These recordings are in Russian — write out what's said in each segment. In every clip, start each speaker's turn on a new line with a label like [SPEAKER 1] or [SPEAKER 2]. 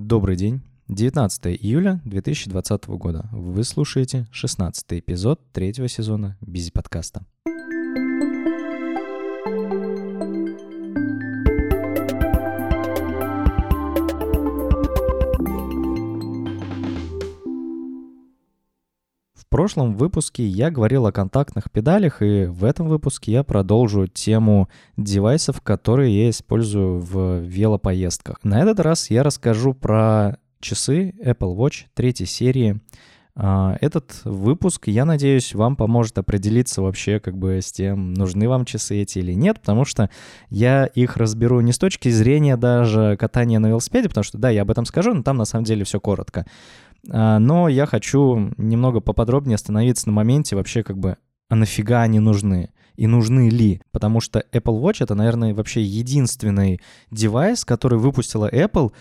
[SPEAKER 1] Добрый день. 19 июля 2020 года. Вы слушаете 16 эпизод третьего сезона Бизи подкаста. Прошлом выпуске я говорил о контактных педалях, и в этом выпуске я продолжу тему девайсов, которые я использую в велопоездках. На этот раз я расскажу про часы Apple Watch третьей серии. А, этот выпуск, я надеюсь, вам поможет определиться вообще как бы с тем, нужны вам часы эти или нет, потому что я их разберу не с точки зрения даже катания на велосипеде, потому что, да, я об этом скажу, но там на самом деле все коротко. А, но я хочу немного поподробнее остановиться на моменте вообще как бы, а нафига они нужны? И нужны ли? Потому что Apple Watch — это, наверное, вообще единственный девайс, который выпустила Apple,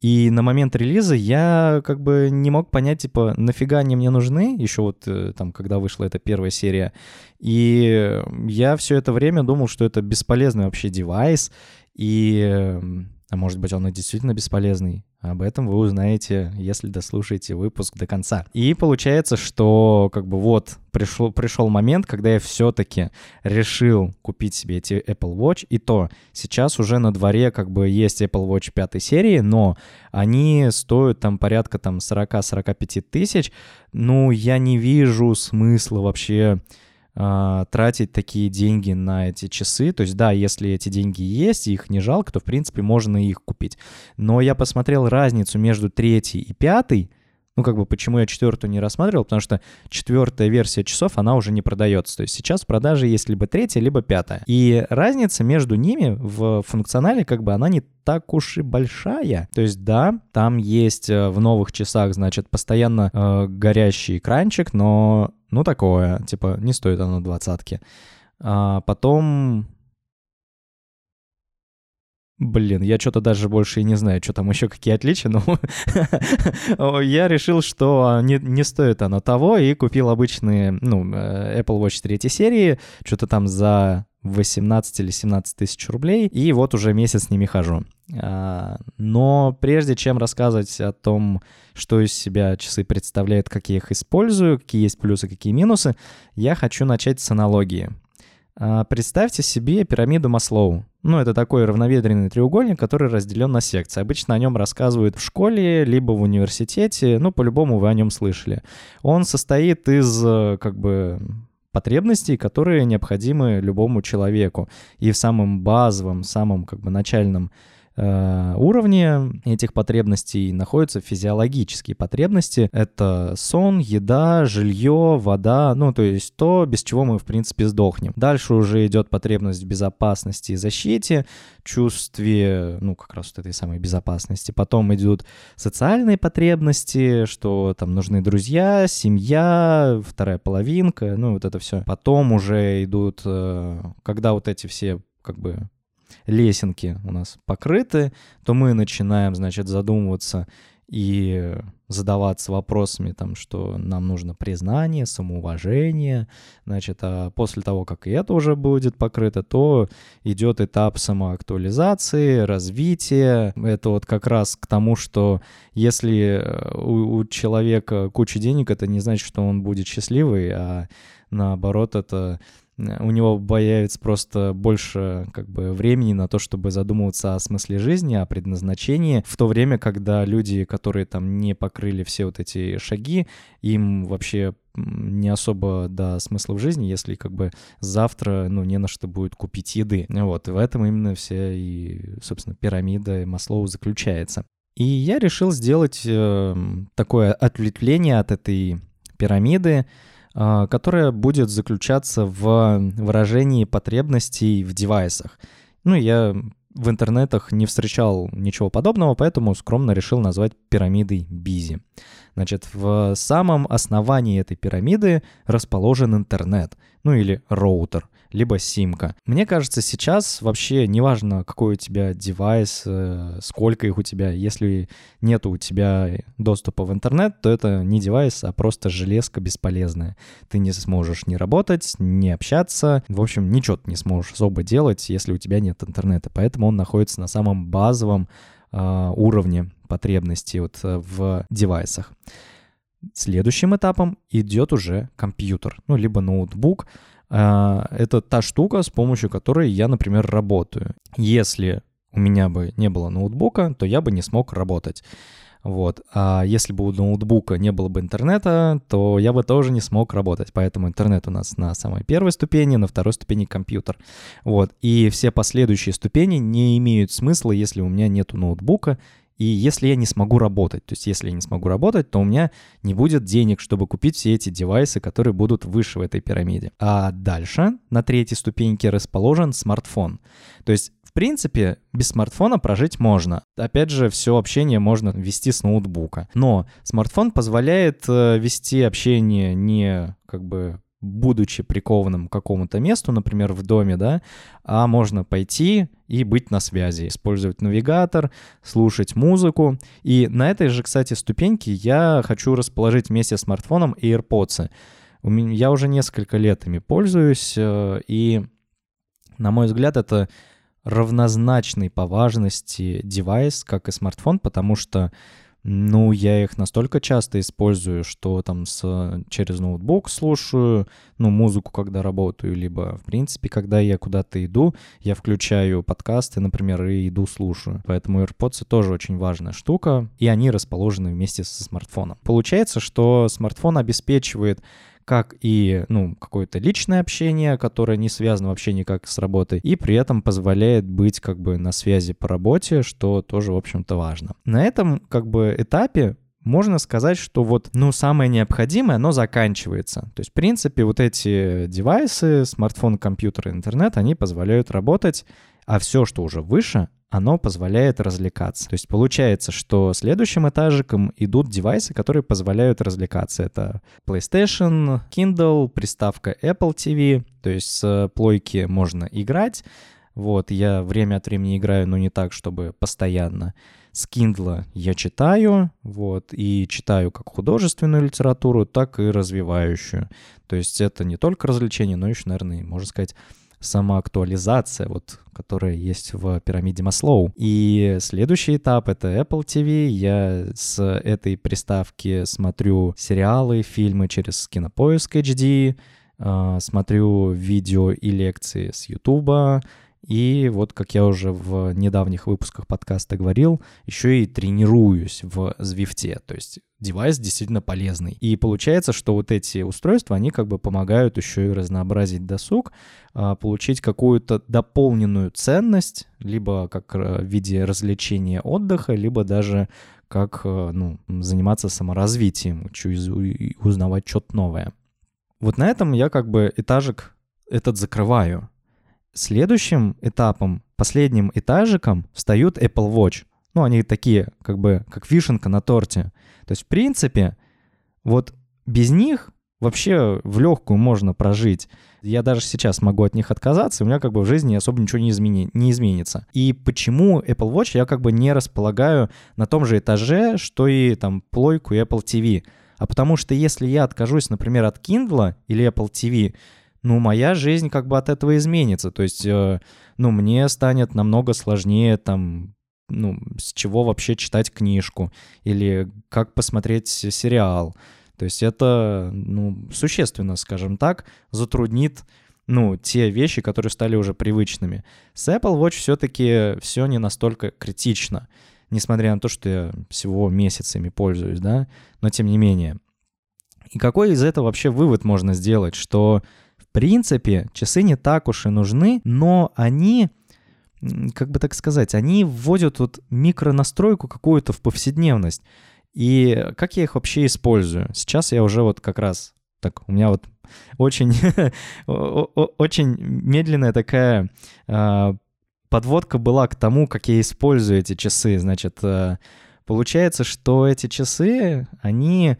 [SPEAKER 1] и на момент релиза я как бы не мог понять, типа, нафига они мне нужны, еще вот э, там, когда вышла эта первая серия. И я все это время думал, что это бесполезный вообще девайс, и эм, а может быть, он и действительно бесполезный. Об этом вы узнаете, если дослушаете выпуск до конца. И получается, что как бы вот пришел, пришел момент, когда я все-таки решил купить себе эти Apple Watch. И то сейчас уже на дворе как бы есть Apple Watch пятой серии, но они стоят там порядка там 40-45 тысяч. Ну, я не вижу смысла вообще а, тратить такие деньги на эти часы. То есть, да, если эти деньги есть, их не жалко, то, в принципе, можно их купить. Но я посмотрел разницу между третьей и пятой, ну, как бы, почему я четвертую не рассматривал, потому что четвертая версия часов, она уже не продается. То есть сейчас в продаже есть либо третья, либо пятая. И разница между ними в функционале, как бы, она не так уж и большая. То есть, да, там есть э, в новых часах, значит, постоянно э, горящий экранчик, но, ну, такое, типа, не стоит оно двадцатки. А потом Блин, я что-то даже больше и не знаю, что там еще какие отличия, но я решил, что не, не стоит оно того, и купил обычные, ну, э, Apple Watch 3 серии, что-то там за 18 или 17 тысяч рублей, и вот уже месяц с ними хожу. А, но прежде чем рассказывать о том, что из себя часы представляют, как я их использую, какие есть плюсы, какие минусы, я хочу начать с аналогии. А, представьте себе пирамиду Маслоу. Ну, это такой равноведренный треугольник, который разделен на секции. Обычно о нем рассказывают в школе, либо в университете. Ну, по-любому вы о нем слышали. Он состоит из, э, как бы, потребностей, которые необходимы любому человеку. И в самом базовом, самом, как бы, начальном уровне этих потребностей находятся физиологические потребности. Это сон, еда, жилье, вода, ну, то есть то, без чего мы, в принципе, сдохнем. Дальше уже идет потребность в безопасности и защите, чувстве, ну, как раз вот этой самой безопасности. Потом идут социальные потребности, что там нужны друзья, семья, вторая половинка, ну, вот это все. Потом уже идут, э, когда вот эти все как бы лесенки у нас покрыты, то мы начинаем, значит, задумываться и задаваться вопросами, там, что нам нужно признание, самоуважение, значит, а после того, как и это уже будет покрыто, то идет этап самоактуализации, развития. Это вот как раз к тому, что если э, у, у человека куча денег, это не значит, что он будет счастливый, а наоборот, это у него появится просто больше как бы времени на то, чтобы задумываться о смысле жизни, о предназначении, в то время, когда люди, которые там не покрыли все вот эти шаги, им вообще не особо до смысла в жизни, если как бы завтра, ну, не на что будет купить еды. Вот, и в этом именно вся и, собственно, пирамида Маслоу заключается. И я решил сделать э, такое ответвление от этой пирамиды, которая будет заключаться в выражении потребностей в девайсах. Ну, я в интернетах не встречал ничего подобного, поэтому скромно решил назвать пирамидой Бизи. Значит, в самом основании этой пирамиды расположен интернет, ну или роутер — либо симка. Мне кажется, сейчас вообще неважно, какой у тебя девайс, э, сколько их у тебя, если нет у тебя доступа в интернет, то это не девайс, а просто железка бесполезная. Ты не сможешь ни работать, ни общаться, в общем, ничего ты не сможешь особо делать, если у тебя нет интернета. Поэтому он находится на самом базовом э, уровне потребности вот э, в девайсах. Следующим этапом идет уже компьютер, ну, либо ноутбук. А, это та штука, с помощью которой я, например, работаю. Если у меня бы не было ноутбука, то я бы не смог работать. Вот. А если бы у ноутбука не было бы интернета, то я бы тоже не смог работать. Поэтому интернет у нас на самой первой ступени, на второй ступени компьютер. Вот. И все последующие ступени не имеют смысла, если у меня нету ноутбука, и если я не смогу работать, то есть если я не смогу работать, то у меня не будет денег, чтобы купить все эти девайсы, которые будут выше в этой пирамиде. А дальше на третьей ступеньке расположен смартфон. То есть в принципе, без смартфона прожить можно. Опять же, все общение можно вести с ноутбука. Но смартфон позволяет э, вести общение не как бы будучи прикованным к какому-то месту, например, в доме, да, а можно пойти и быть на связи, использовать навигатор, слушать музыку. И на этой же, кстати, ступеньке я хочу расположить вместе с смартфоном AirPods. Я уже несколько лет ими пользуюсь, э, и, на мой взгляд, это равнозначный по важности девайс, как и смартфон, потому что ну, я их настолько часто использую, что там с, через ноутбук слушаю, ну, музыку, когда работаю, либо, в принципе, когда я куда-то иду, я включаю подкасты, например, и иду слушаю. Поэтому AirPods тоже очень важная штука, и они расположены вместе со смартфоном. Получается, что смартфон обеспечивает как и, ну, какое-то личное общение, которое не связано вообще никак с работой, и при этом позволяет быть как бы на связи по работе, что тоже, в общем-то, важно. На этом как бы этапе можно сказать, что вот, ну, самое необходимое, оно заканчивается. То есть, в принципе, вот эти девайсы, смартфон, компьютер, интернет, они позволяют работать, а все, что уже выше, оно позволяет развлекаться. То есть получается, что следующим этажиком идут девайсы, которые позволяют развлекаться. Это PlayStation, Kindle, приставка Apple TV, то есть с плойки можно играть. Вот, я время от времени играю, но не так, чтобы постоянно. С Kindle я читаю, вот, и читаю как художественную литературу, так и развивающую. То есть это не только развлечение, но еще, наверное, можно сказать, самоактуализация, вот, которая есть в пирамиде Маслоу. И следующий этап — это Apple TV. Я с этой приставки смотрю сериалы, фильмы через Кинопоиск HD, а, смотрю видео и лекции с YouTube, и вот, как я уже в недавних выпусках подкаста говорил, еще и тренируюсь в Zwift. То есть девайс действительно полезный. И получается, что вот эти устройства, они как бы помогают еще и разнообразить досуг, а, получить какую-то дополненную ценность, либо как э, в виде развлечения отдыха, либо даже как э, ну, заниматься саморазвитием, узнавать что-то новое. Вот на этом я как бы этажик этот закрываю. Следующим этапом, последним этажиком встают Apple Watch. Ну, они такие, как бы, как вишенка на торте. То есть, в принципе, вот без них вообще в легкую можно прожить. Я даже сейчас могу от них отказаться, и у меня как бы в жизни особо ничего не, измени, не изменится. И почему Apple Watch я как бы не располагаю на том же этаже, что и там плойку Apple TV? А потому что если я откажусь, например, от Kindle или Apple TV, ну, моя жизнь как бы от этого изменится. То есть, э, ну, мне станет намного сложнее там ну, с чего вообще читать книжку или как посмотреть сериал. То есть это, ну, существенно, скажем так, затруднит, ну, те вещи, которые стали уже привычными. С Apple Watch все-таки все не настолько критично, несмотря на то, что я всего месяцами пользуюсь, да, но тем не менее. И какой из этого вообще вывод можно сделать, что принципе, часы не так уж и нужны, но они, как бы так сказать, они вводят вот микронастройку какую-то в повседневность. И как я их вообще использую? Сейчас я уже вот как раз так, у меня вот очень, очень медленная такая а, подводка была к тому, как я использую эти часы. Значит, а, получается, что эти часы, они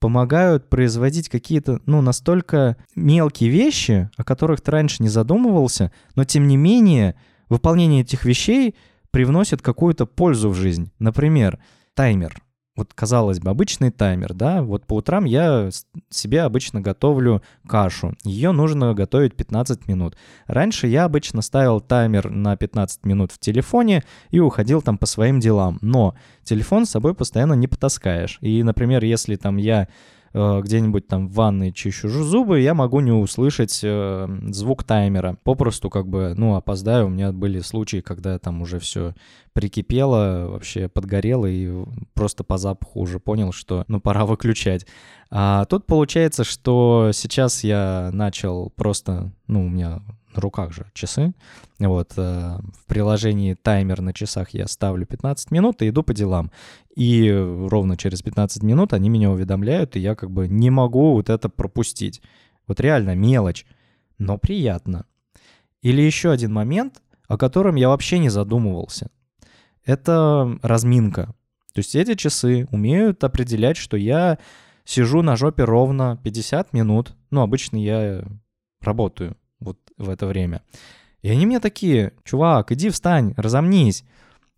[SPEAKER 1] помогают производить какие-то, ну, настолько мелкие вещи, о которых ты раньше не задумывался, но тем не менее выполнение этих вещей привносит какую-то пользу в жизнь. Например, таймер. Вот казалось бы, обычный таймер, да, вот по утрам я себе обычно готовлю кашу, ее нужно готовить 15 минут. Раньше я обычно ставил таймер на 15 минут в телефоне и уходил там по своим делам, но телефон с собой постоянно не потаскаешь. И, например, если там я где-нибудь там в ванной чищу зубы, я могу не услышать э, звук таймера. Попросту как бы, ну, опоздаю. У меня были случаи, когда там уже все прикипело, вообще подгорело, и просто по запаху уже понял, что, ну, пора выключать. А тут получается, что сейчас я начал просто, ну, у меня руках же часы. Вот, э, в приложении таймер на часах я ставлю 15 минут и иду по делам. И ровно через 15 минут они меня уведомляют, и я как бы не могу вот это пропустить. Вот реально мелочь, но приятно. Или еще один момент, о котором я вообще не задумывался. Это разминка. То есть эти часы умеют определять, что я сижу на жопе ровно 50 минут. Ну, обычно я работаю в это время. И они мне такие, чувак, иди встань, разомнись.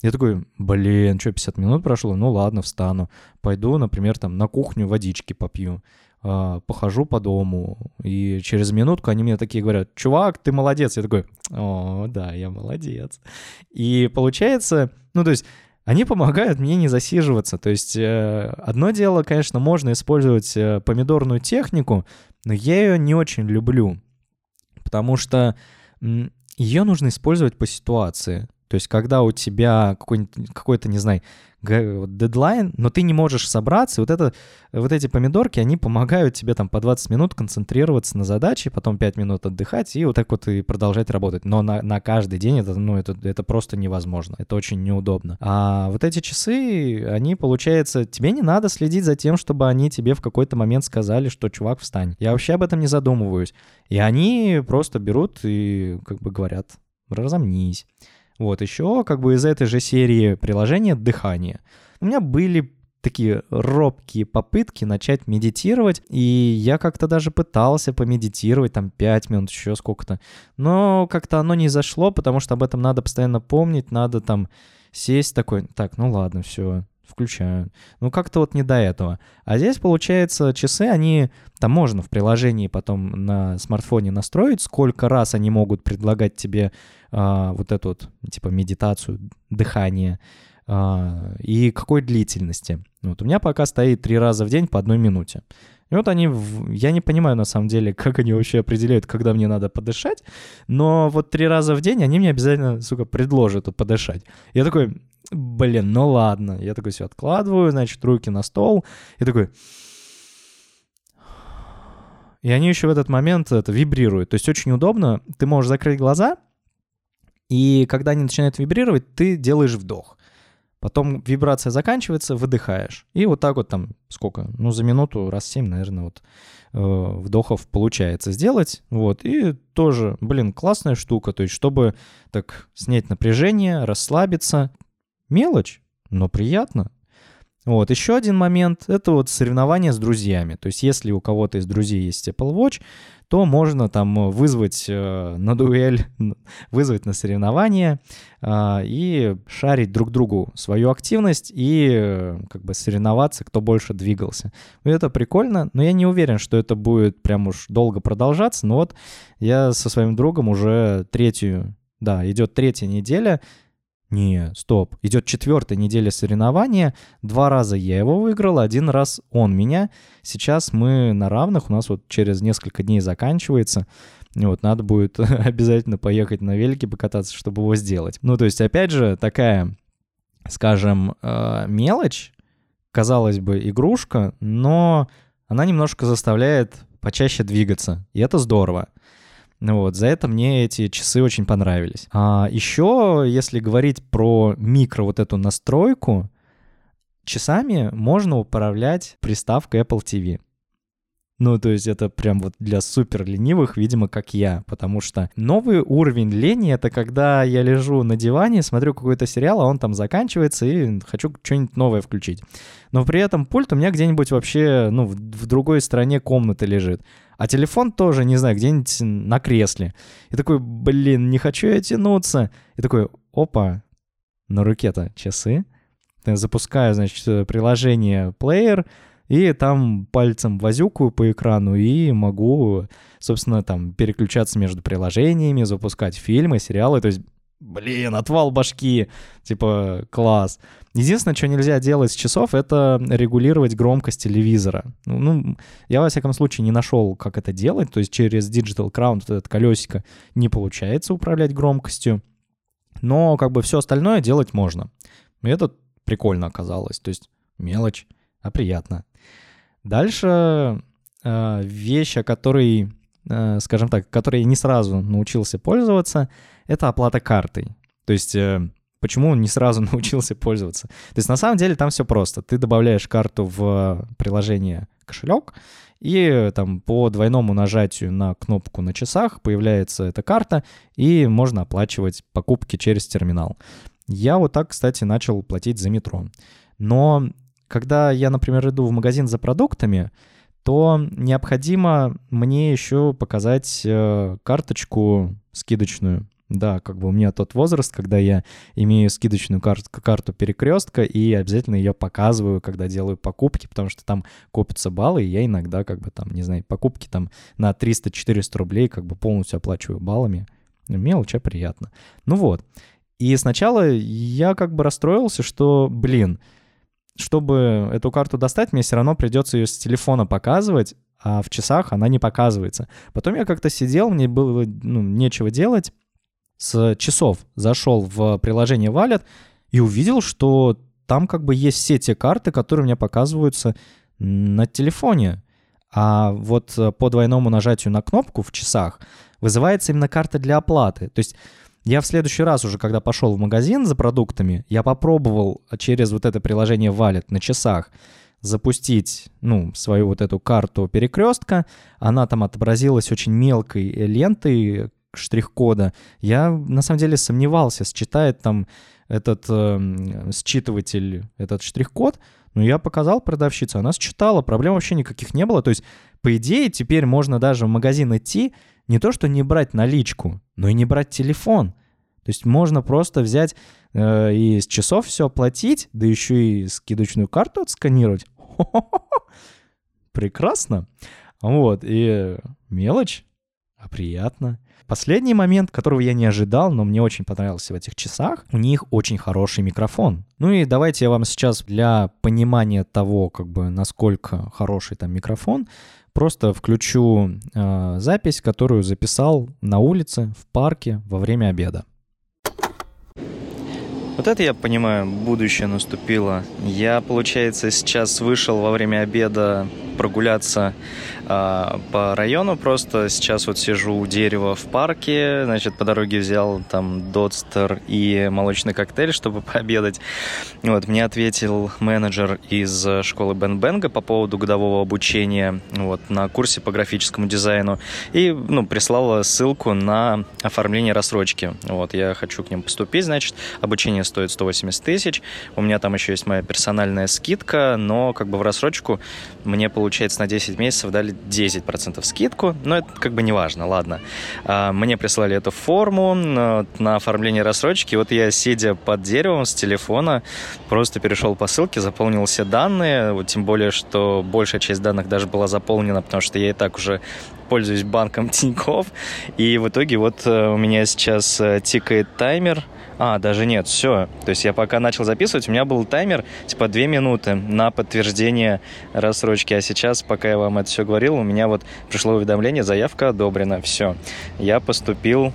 [SPEAKER 1] Я такой, блин, что, 50 минут прошло? Ну ладно, встану. Пойду, например, там на кухню водички попью, э, похожу по дому. И через минутку они мне такие говорят, чувак, ты молодец. Я такой, о, да, я молодец. И получается, ну то есть они помогают мне не засиживаться. То есть э, одно дело, конечно, можно использовать э, помидорную технику, но я ее не очень люблю потому что ее нужно использовать по ситуации. То есть, когда у тебя какой-то, не знаю, дедлайн, но ты не можешь собраться, и вот, это, вот эти помидорки, они помогают тебе там по 20 минут концентрироваться на задаче, потом 5 минут отдыхать, и вот так вот и продолжать работать. Но на, на каждый день это, ну, это, это просто невозможно, это очень неудобно. А вот эти часы, они, получается, тебе не надо следить за тем, чтобы они тебе в какой-то момент сказали, что, чувак, встань. Я вообще об этом не задумываюсь. И они просто берут и как бы говорят, разомнись. Вот, еще как бы из этой же серии приложения «Дыхание». У меня были такие робкие попытки начать медитировать, и я как-то даже пытался помедитировать, там, 5 минут, еще сколько-то, но как-то оно не зашло, потому что об этом надо постоянно помнить, надо там сесть такой, так, ну ладно, все, включаю. Ну, как-то вот не до этого. А здесь, получается, часы, они... Там можно в приложении потом на смартфоне настроить, сколько раз они могут предлагать тебе а, вот эту вот, типа, медитацию, дыхание, а, и какой длительности. Вот у меня пока стоит три раза в день по одной минуте. И вот они, я не понимаю на самом деле, как они вообще определяют, когда мне надо подышать, но вот три раза в день они мне обязательно, сука, предложат подышать. Я такой, блин, ну ладно. Я такой все откладываю, значит, руки на стол. И такой... И они еще в этот момент это вибрируют. То есть очень удобно. Ты можешь закрыть глаза, и когда они начинают вибрировать, ты делаешь вдох. Потом вибрация заканчивается, выдыхаешь. И вот так вот там сколько? Ну, за минуту раз семь, наверное, вот э, вдохов получается сделать. Вот. И тоже, блин, классная штука. То есть, чтобы так снять напряжение, расслабиться, Мелочь, но приятно. Вот, еще один момент — это вот соревнования с друзьями. То есть если у кого-то из друзей есть Apple Watch, то можно там вызвать э, на дуэль, вызвать на соревнования э, и шарить друг другу свою активность и э, как бы соревноваться, кто больше двигался. И это прикольно, но я не уверен, что это будет прям уж долго продолжаться. Но вот я со своим другом уже третью, да, идет третья неделя, не, стоп. Идет четвертая неделя соревнования. Два раза я его выиграл, один раз он меня. Сейчас мы на равных. У нас вот через несколько дней заканчивается. Вот, надо будет обязательно поехать на велике покататься, чтобы его сделать. Ну, то есть, опять же, такая, скажем, э, мелочь, казалось бы, игрушка, но она немножко заставляет почаще двигаться. И это здорово. Ну вот, за это мне эти часы очень понравились. А еще, если говорить про микро вот эту настройку, часами можно управлять приставкой Apple TV. Ну, то есть это прям вот для супер ленивых, видимо, как я. Потому что новый уровень лени — это когда я лежу на диване, смотрю какой-то сериал, а он там заканчивается, и хочу что-нибудь новое включить. Но при этом пульт у меня где-нибудь вообще, ну, в, другой стороне комнаты лежит. А телефон тоже, не знаю, где-нибудь на кресле. И такой, блин, не хочу я тянуться. И такой, опа, на руке-то часы. запускаю, значит, приложение плеер, и там пальцем возюкаю по экрану и могу, собственно, там переключаться между приложениями, запускать фильмы, сериалы. То есть блин, отвал башки, типа, класс. Единственное, что нельзя делать с часов, это регулировать громкость телевизора. Ну, ну, я, во всяком случае, не нашел, как это делать, то есть через Digital Crown, вот это колесико, не получается управлять громкостью, но как бы все остальное делать можно. И это прикольно оказалось, то есть мелочь, а приятно. Дальше э, вещь, о которой, э, скажем так, которой я не сразу научился пользоваться — это оплата картой. То есть э, почему он не сразу научился пользоваться? То есть на самом деле там все просто. Ты добавляешь карту в приложение кошелек, и там по двойному нажатию на кнопку на часах появляется эта карта, и можно оплачивать покупки через терминал. Я вот так, кстати, начал платить за метро. Но когда я, например, иду в магазин за продуктами, то необходимо мне еще показать э, карточку скидочную. Да, как бы у меня тот возраст, когда я имею скидочную кар- карту перекрестка и обязательно ее показываю, когда делаю покупки, потому что там копятся баллы, и я иногда как бы там, не знаю, покупки там на 300-400 рублей как бы полностью оплачиваю баллами. Мелочь, а приятно. Ну вот. И сначала я как бы расстроился, что, блин, чтобы эту карту достать, мне все равно придется ее с телефона показывать, а в часах она не показывается. Потом я как-то сидел, мне было ну, нечего делать, с часов зашел в приложение Wallet и увидел, что там как бы есть все те карты, которые меня показываются на телефоне. А вот по двойному нажатию на кнопку в часах вызывается именно карта для оплаты. То есть я в следующий раз уже, когда пошел в магазин за продуктами, я попробовал через вот это приложение Wallet на часах запустить, ну, свою вот эту карту перекрестка. Она там отобразилась очень мелкой лентой, штрих-кода, я на самом деле сомневался, считает там этот э, считыватель, этот штрих-код, но я показал продавщице, она считала, проблем вообще никаких не было. То есть, по идее, теперь можно даже в магазин идти, не то что не брать наличку, но и не брать телефон. То есть можно просто взять э, и с часов все оплатить, да еще и скидочную карту отсканировать. Прекрасно. Вот, и мелочь, а приятно. Последний момент, которого я не ожидал, но мне очень понравился в этих часах, у них очень хороший микрофон. Ну и давайте я вам сейчас для понимания того, как бы насколько хороший там микрофон, просто включу э, запись, которую записал на улице, в парке во время обеда.
[SPEAKER 2] Вот это я понимаю, будущее наступило. Я, получается, сейчас вышел во время обеда прогуляться э, по району просто. Сейчас вот сижу у дерева в парке, значит, по дороге взял там дотстер и молочный коктейль, чтобы пообедать. Вот, мне ответил менеджер из школы Бен Бенга по поводу годового обучения вот, на курсе по графическому дизайну и, ну, прислала ссылку на оформление рассрочки. Вот, я хочу к ним поступить, значит, обучение стоит 180 тысяч, у меня там еще есть моя персональная скидка, но как бы в рассрочку мне получилось получается, на 10 месяцев дали 10% скидку, но это как бы не важно, ладно. А, мне прислали эту форму на оформление рассрочки, вот я, сидя под деревом с телефона, просто перешел по ссылке, заполнил все данные, вот тем более, что большая часть данных даже была заполнена, потому что я и так уже пользуюсь банком Тинькофф, и в итоге вот э, у меня сейчас э, тикает таймер, а, даже нет, все. То есть я пока начал записывать, у меня был таймер, типа, две минуты на подтверждение рассрочки. А сейчас, пока я вам это все говорил, у меня вот пришло уведомление, заявка одобрена, все. Я поступил,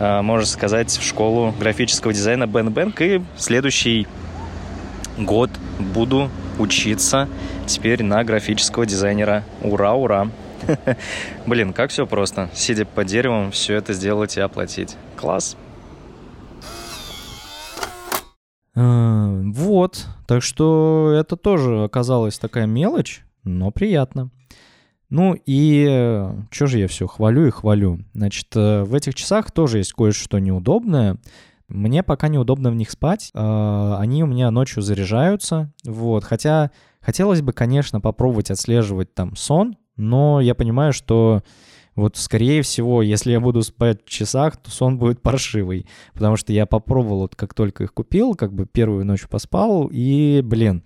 [SPEAKER 2] а, можно сказать, в школу графического дизайна Бен Бэнк, и следующий год буду учиться теперь на графического дизайнера. Ура, ура! Блин, как все просто. Сидя под деревом, все это сделать и оплатить. Класс!
[SPEAKER 1] А, вот, так что это тоже оказалась такая мелочь, но приятно. Ну и что же я все хвалю и хвалю. Значит, э, в этих часах тоже есть кое-что неудобное. Мне пока неудобно в них спать. А, они у меня ночью заряжаются. Вот, хотя хотелось бы, конечно, попробовать отслеживать там сон, но я понимаю, что Вот, скорее всего, если я буду спать в часах, то сон будет паршивый, потому что я попробовал, вот как только их купил, как бы первую ночь поспал, и, блин,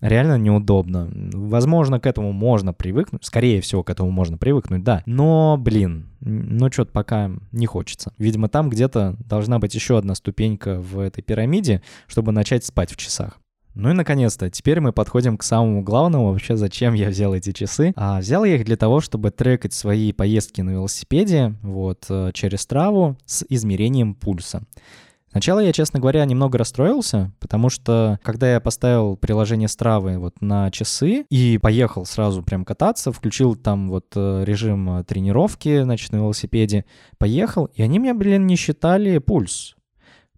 [SPEAKER 1] реально неудобно. Возможно, к этому можно привыкнуть, скорее всего, к этому можно привыкнуть, да, но, блин, ну что-то пока не хочется. Видимо, там где-то должна быть еще одна ступенька в этой пирамиде, чтобы начать спать в часах. Ну и наконец-то, теперь мы подходим к самому главному, вообще зачем я взял эти часы. А взял я их для того, чтобы трекать свои поездки на велосипеде, вот, э, через траву с измерением пульса. Сначала я, честно говоря, немного расстроился, потому что когда я поставил приложение Стравы вот на часы и поехал сразу прям кататься, включил там вот э, режим тренировки, значит, на велосипеде, поехал, и они мне, блин, не считали пульс.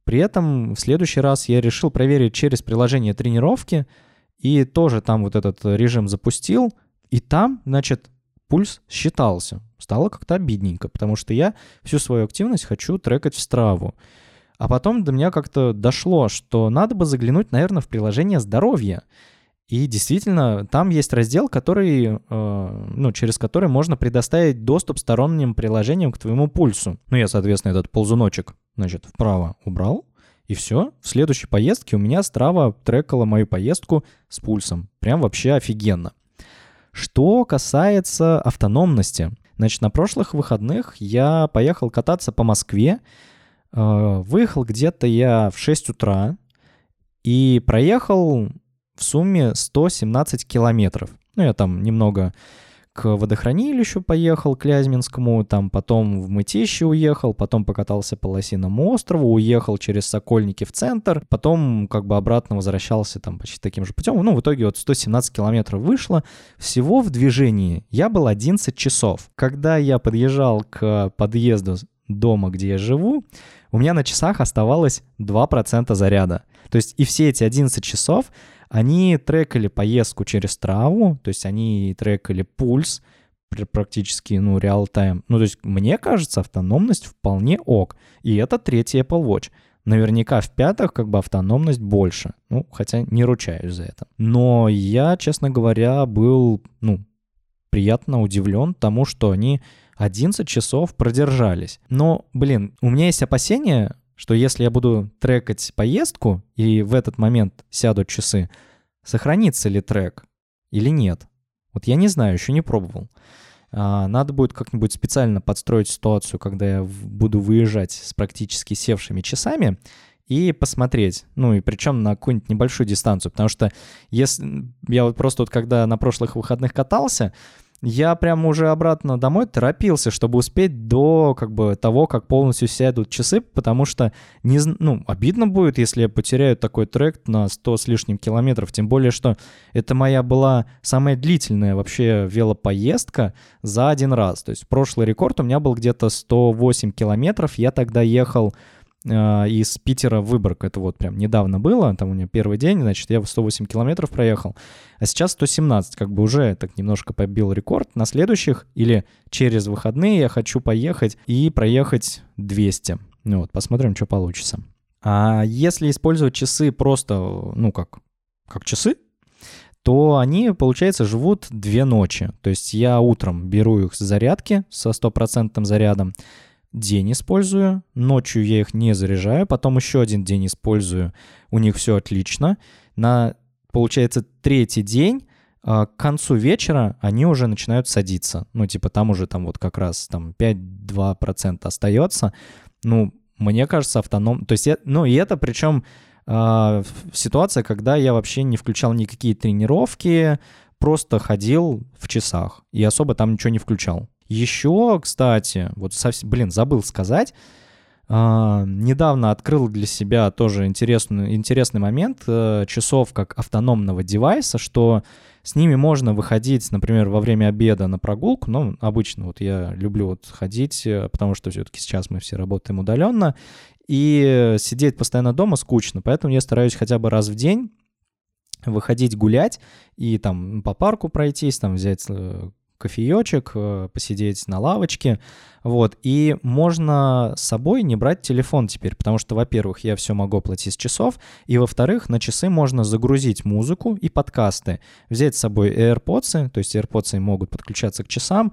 [SPEAKER 1] При этом в следующий раз я решил проверить через приложение тренировки, и тоже там вот этот режим запустил, и там, значит, пульс считался. Стало как-то обидненько, потому что я всю свою активность хочу трекать в страву. А потом до меня как-то дошло, что надо бы заглянуть, наверное, в приложение здоровья. И действительно, там есть раздел, который, э, ну, через который можно предоставить доступ сторонним приложениям к твоему пульсу. Ну, я, соответственно, этот ползуночек, значит, вправо убрал, и все. В следующей поездке у меня Страва трекала мою поездку с пульсом. Прям вообще офигенно. Что касается автономности. Значит, на прошлых выходных я поехал кататься по Москве. Э, выехал где-то я в 6 утра и проехал в сумме 117 километров. Ну, я там немного к водохранилищу поехал, к Клязьминскому, там потом в Мытище уехал, потом покатался по Лосиному острову, уехал через Сокольники в центр, потом как бы обратно возвращался там почти таким же путем. Ну, в итоге вот 117 километров вышло. Всего в движении я был 11 часов. Когда я подъезжал к подъезду дома, где я живу, у меня на часах оставалось 2% заряда. То есть и все эти 11 часов они трекали поездку через траву, то есть они трекали пульс, практически, ну, реал-тайм. Ну, то есть, мне кажется, автономность вполне ок. И это третий Apple Watch. Наверняка в пятых как бы автономность больше. Ну, хотя не ручаюсь за это. Но я, честно говоря, был, ну, приятно удивлен тому, что они 11 часов продержались. Но, блин, у меня есть опасения, что если я буду трекать поездку, и в этот момент сядут часы, сохранится ли трек или нет. Вот я не знаю, еще не пробовал. А, надо будет как-нибудь специально подстроить ситуацию, когда я буду выезжать с практически севшими часами и посмотреть, ну и причем на какую-нибудь небольшую дистанцию, потому что если я вот просто вот когда на прошлых выходных катался, я прям уже обратно домой торопился, чтобы успеть до как бы того, как полностью сядут часы, потому что не, ну, обидно будет, если я потеряю такой трек на 100 с лишним километров, тем более, что это моя была самая длительная вообще велопоездка за один раз. То есть прошлый рекорд у меня был где-то 108 километров, я тогда ехал из Питера в Выборг. Это вот прям недавно было, там у меня первый день, значит, я 108 километров проехал. А сейчас 117, как бы уже так немножко побил рекорд. На следующих или через выходные я хочу поехать и проехать 200. Ну вот, посмотрим, что получится. А если использовать часы просто, ну как, как часы, то они, получается, живут две ночи. То есть я утром беру их с зарядки со стопроцентным зарядом, день использую, ночью я их не заряжаю, потом еще один день использую, у них все отлично. На, получается, третий день а, к концу вечера они уже начинают садиться. Ну, типа там уже там вот как раз там 5-2% остается. Ну, мне кажется, автоном... То есть, я... ну, и это причем э, ситуация, когда я вообще не включал никакие тренировки, просто ходил в часах и особо там ничего не включал. Еще, кстати, вот совсем, блин, забыл сказать, Uh, недавно открыл для себя тоже интересный, интересный момент uh, часов как автономного девайса, что с ними можно выходить, например, во время обеда на прогулку. Ну, обычно вот я люблю вот ходить, э, потому что все-таки сейчас мы все работаем удаленно, и сидеть постоянно дома скучно, поэтому я стараюсь хотя бы раз в день выходить гулять и там по парку пройтись, там взять э, кофеечек, э, посидеть на лавочке, вот, и можно с собой не брать телефон теперь, потому что, во-первых, я все могу оплатить с часов, и, во-вторых, на часы можно загрузить музыку и подкасты, взять с собой AirPods, то есть AirPods могут подключаться к часам,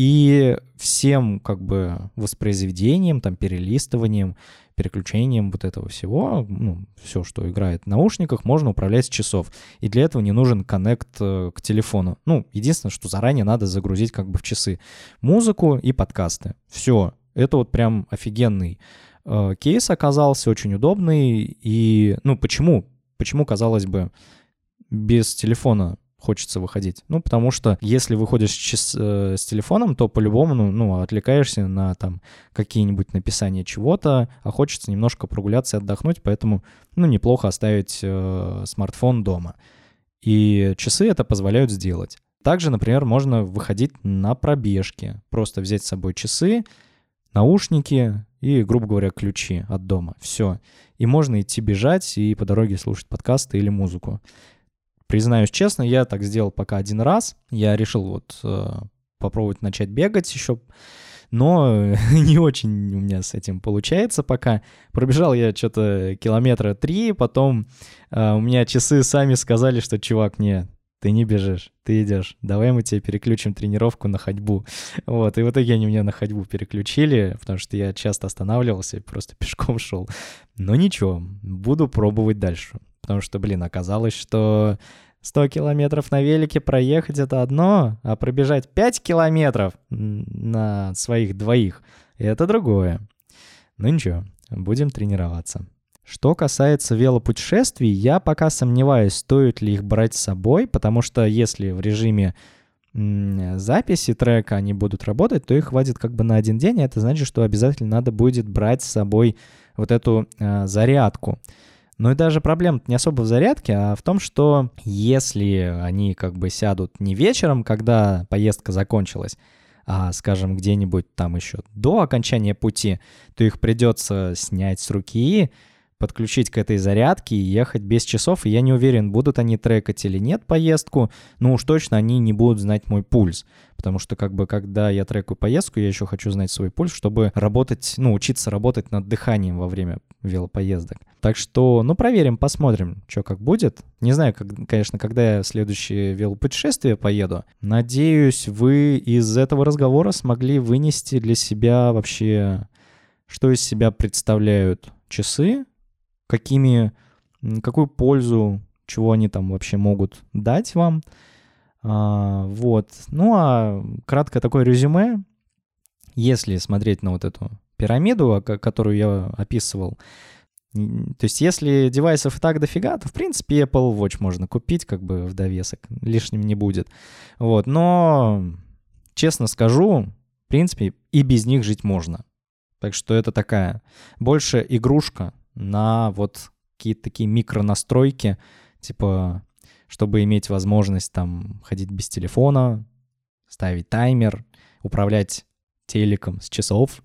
[SPEAKER 1] И всем как бы воспроизведением, там, перелистыванием, переключением вот этого всего, ну, все, что играет в наушниках, можно управлять с часов. И для этого не нужен коннект э, к телефону. Ну, единственное, что заранее надо загрузить как бы в часы музыку и подкасты. Все. Это вот прям офигенный э, кейс оказался, очень удобный. И, ну, почему? Почему, казалось бы, без телефона хочется выходить. Ну, потому что если выходишь с, э, с телефоном, то по-любому, ну, ну, отвлекаешься на там какие-нибудь написания чего-то, а хочется немножко прогуляться и отдохнуть, поэтому, ну, неплохо оставить э, смартфон дома. И часы это позволяют сделать. Также, например, можно выходить на пробежки, просто взять с собой часы, наушники и, грубо говоря, ключи от дома. Все. И можно идти бежать и по дороге слушать подкасты или музыку. Признаюсь честно, я так сделал пока один раз. Я решил вот э, попробовать начать бегать еще, но не очень у меня с этим получается пока. Пробежал я что-то километра три, потом э, у меня часы сами сказали, что, чувак, не, ты не бежишь, ты идешь. Давай мы тебе переключим тренировку на ходьбу. Вот, и в итоге они меня на ходьбу переключили, потому что я часто останавливался и просто пешком шел. Но ничего, буду пробовать дальше потому что, блин, оказалось, что 100 километров на велике проехать — это одно, а пробежать 5 километров на своих двоих — это другое. Ну ничего, будем тренироваться. Что касается велопутешествий, я пока сомневаюсь, стоит ли их брать с собой, потому что если в режиме записи трека они будут работать, то их хватит как бы на один день, а это значит, что обязательно надо будет брать с собой вот эту э, зарядку. Ну и даже проблема не особо в зарядке, а в том, что если они как бы сядут не вечером, когда поездка закончилась, а, скажем, где-нибудь там еще до окончания пути, то их придется снять с руки, подключить к этой зарядке и ехать без часов. И я не уверен, будут они трекать или нет поездку. Ну уж точно они не будут знать мой пульс. Потому что как бы когда я трекаю поездку, я еще хочу знать свой пульс, чтобы работать, ну учиться работать над дыханием во время велопоездок. Так что, ну проверим, посмотрим, что как будет. Не знаю, как, конечно, когда я в следующее велопутешествие поеду. Надеюсь, вы из этого разговора смогли вынести для себя вообще, что из себя представляют часы, какими, какую пользу, чего они там вообще могут дать вам. А, вот. Ну а краткое такое резюме. Если смотреть на вот эту пирамиду, которую я описывал, то есть если девайсов и так дофига, то в принципе Apple Watch можно купить как бы в довесок, лишним не будет. Вот, но честно скажу, в принципе и без них жить можно. Так что это такая больше игрушка, на вот какие-то такие микронастройки, типа, чтобы иметь возможность там ходить без телефона, ставить таймер, управлять телеком с часов.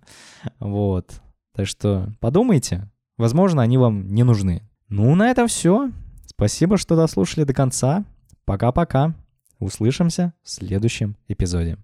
[SPEAKER 1] Вот. Так что подумайте, возможно, они вам не нужны. Ну, на этом все. Спасибо, что дослушали до конца. Пока-пока. Услышимся в следующем эпизоде.